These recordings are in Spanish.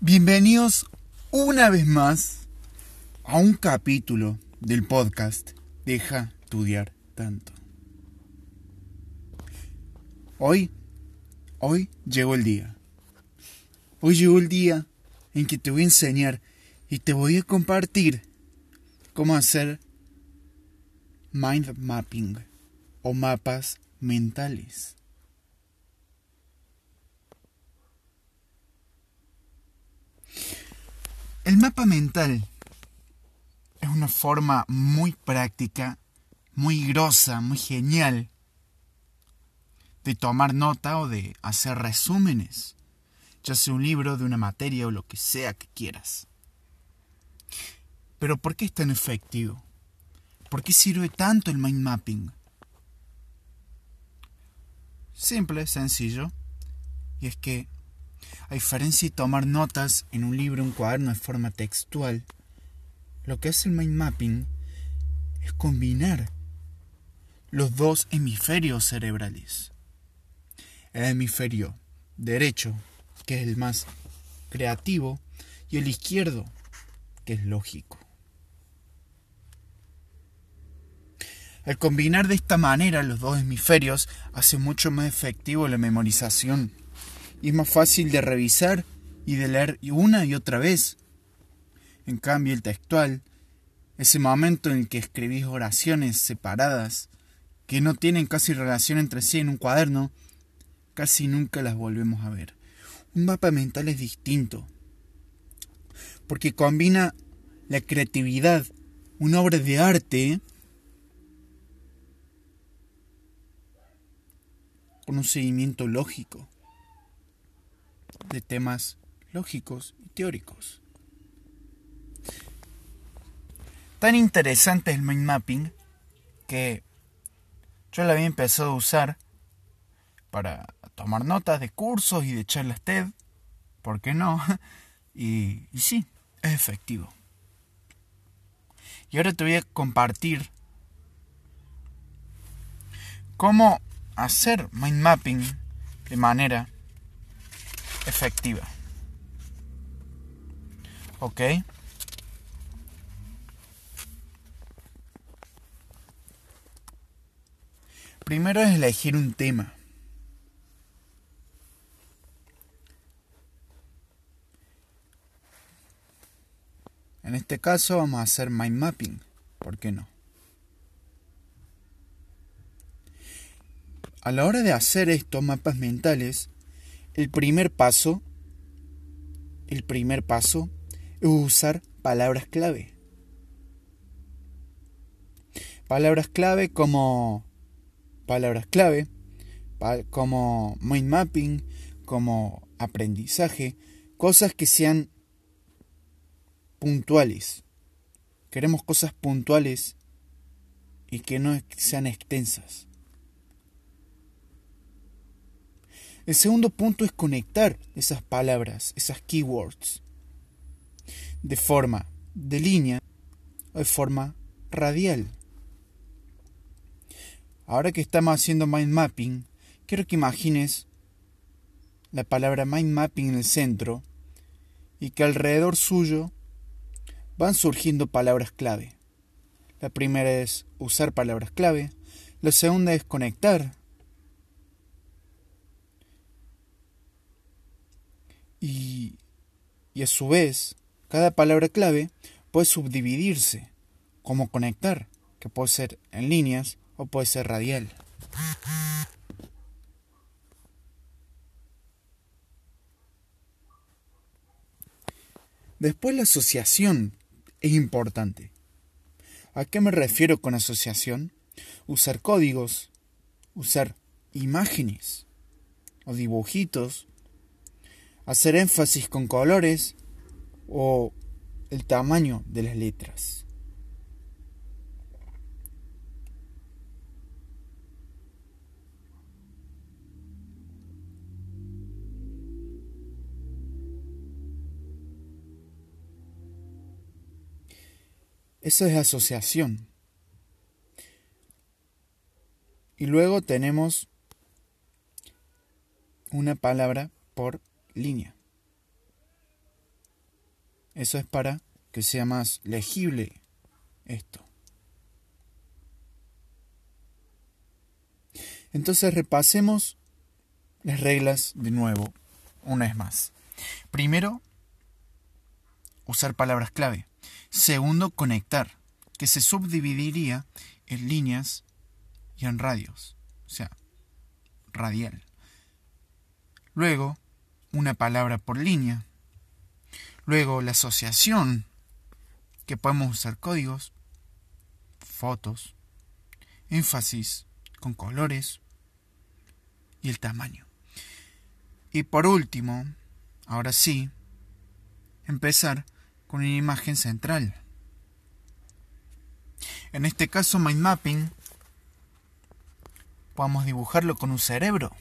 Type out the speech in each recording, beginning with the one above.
Bienvenidos una vez más a un capítulo del podcast Deja estudiar tanto. Hoy, hoy llegó el día. Hoy llegó el día en que te voy a enseñar y te voy a compartir cómo hacer mind mapping o mapas mentales. El mapa mental es una forma muy práctica, muy grosa, muy genial de tomar nota o de hacer resúmenes, ya sea un libro de una materia o lo que sea que quieras. Pero ¿por qué es tan efectivo? ¿Por qué sirve tanto el mind mapping? Simple, sencillo, y es que a diferencia de tomar notas en un libro, un cuaderno de forma textual, lo que hace el mind mapping es combinar los dos hemisferios cerebrales. El hemisferio derecho, que es el más creativo, y el izquierdo, que es lógico. Al combinar de esta manera los dos hemisferios hace mucho más efectivo la memorización y es más fácil de revisar y de leer una y otra vez. En cambio, el textual, ese momento en el que escribís oraciones separadas, que no tienen casi relación entre sí en un cuaderno, casi nunca las volvemos a ver. Un mapa mental es distinto, porque combina la creatividad, una obra de arte, con un seguimiento lógico de temas lógicos y teóricos. Tan interesante es el mind mapping que yo lo había empezado a usar para tomar notas de cursos y de charlas TED, ¿por qué no? Y, y sí, es efectivo. Y ahora te voy a compartir cómo hacer mind mapping de manera efectiva. ¿Ok? Primero es elegir un tema. En este caso vamos a hacer mind mapping. ¿Por qué no? A la hora de hacer estos mapas mentales, el primer paso, el primer paso es usar palabras clave. Palabras clave como palabras clave, como mind mapping, como aprendizaje, cosas que sean puntuales. Queremos cosas puntuales y que no sean extensas. El segundo punto es conectar esas palabras, esas keywords, de forma de línea o de forma radial. Ahora que estamos haciendo mind mapping, quiero que imagines la palabra mind mapping en el centro y que alrededor suyo van surgiendo palabras clave. La primera es usar palabras clave, la segunda es conectar Y, y a su vez, cada palabra clave puede subdividirse, como conectar, que puede ser en líneas o puede ser radial. Después la asociación es importante. ¿A qué me refiero con asociación? Usar códigos, usar imágenes o dibujitos hacer énfasis con colores o el tamaño de las letras. Eso es asociación. Y luego tenemos una palabra por línea. Eso es para que sea más legible esto. Entonces repasemos las reglas de nuevo, una vez más. Primero, usar palabras clave. Segundo, conectar, que se subdividiría en líneas y en radios, o sea, radial. Luego, una palabra por línea. Luego, la asociación, que podemos usar códigos, fotos, énfasis con colores y el tamaño. Y por último, ahora sí, empezar con una imagen central. En este caso, mind mapping, podemos dibujarlo con un cerebro.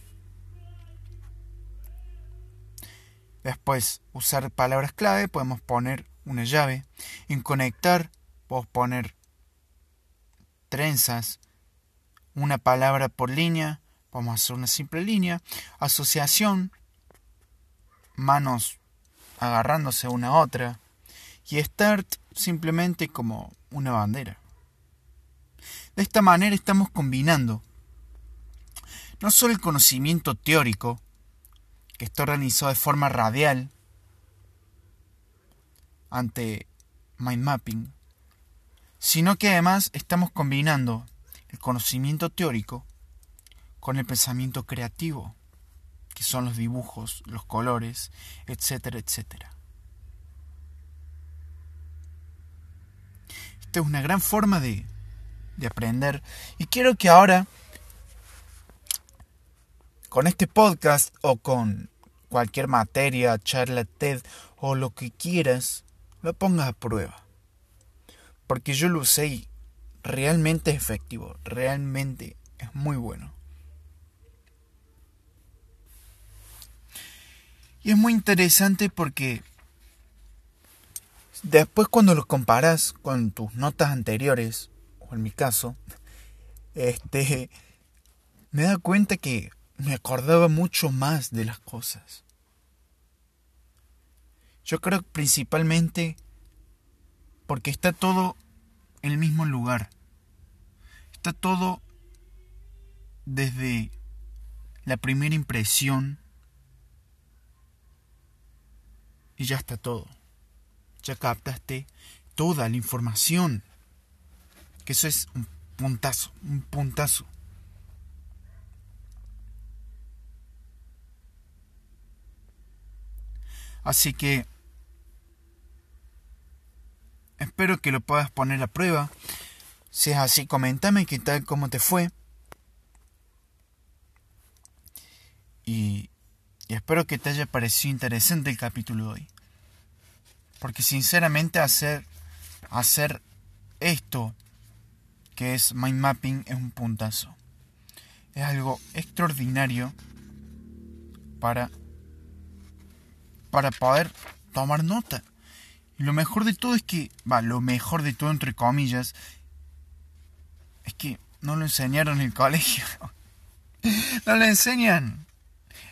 Después, usar palabras clave, podemos poner una llave. En conectar, podemos poner trenzas, una palabra por línea, a hacer una simple línea. Asociación, manos agarrándose una a otra. Y start simplemente como una bandera. De esta manera estamos combinando no solo el conocimiento teórico, que está organizado de forma radial ante mind mapping, sino que además estamos combinando el conocimiento teórico con el pensamiento creativo, que son los dibujos, los colores, etcétera, etcétera. Esta es una gran forma de, de aprender y quiero que ahora con este podcast o con cualquier materia, charla TED o lo que quieras, lo pongas a prueba. Porque yo lo usé y realmente es efectivo, realmente es muy bueno. Y es muy interesante porque después cuando lo comparas con tus notas anteriores, o en mi caso, este me da cuenta que me acordaba mucho más de las cosas. Yo creo principalmente porque está todo en el mismo lugar. Está todo desde la primera impresión y ya está todo. Ya captaste toda la información. Que eso es un puntazo, un puntazo. Así que espero que lo puedas poner a prueba. Si es así, coméntame qué tal, cómo te fue. Y, y espero que te haya parecido interesante el capítulo de hoy. Porque sinceramente hacer, hacer esto, que es mind mapping, es un puntazo. Es algo extraordinario para para poder tomar nota. Y lo mejor de todo es que, va, lo mejor de todo entre comillas, es que no lo enseñaron en el colegio. no lo enseñan.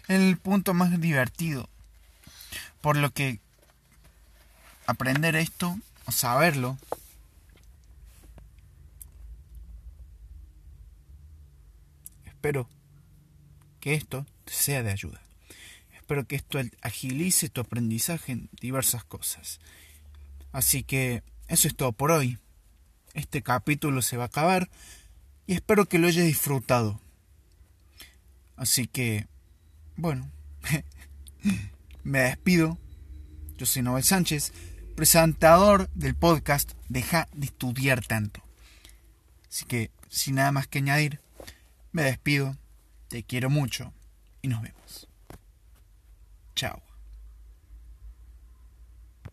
El punto más divertido. Por lo que aprender esto, o saberlo, espero que esto sea de ayuda. Espero que esto agilice tu aprendizaje en diversas cosas. Así que eso es todo por hoy. Este capítulo se va a acabar y espero que lo hayas disfrutado. Así que, bueno, me despido. Yo soy Noel Sánchez, presentador del podcast Deja de estudiar tanto. Así que, sin nada más que añadir, me despido, te quiero mucho y nos vemos. Ciao.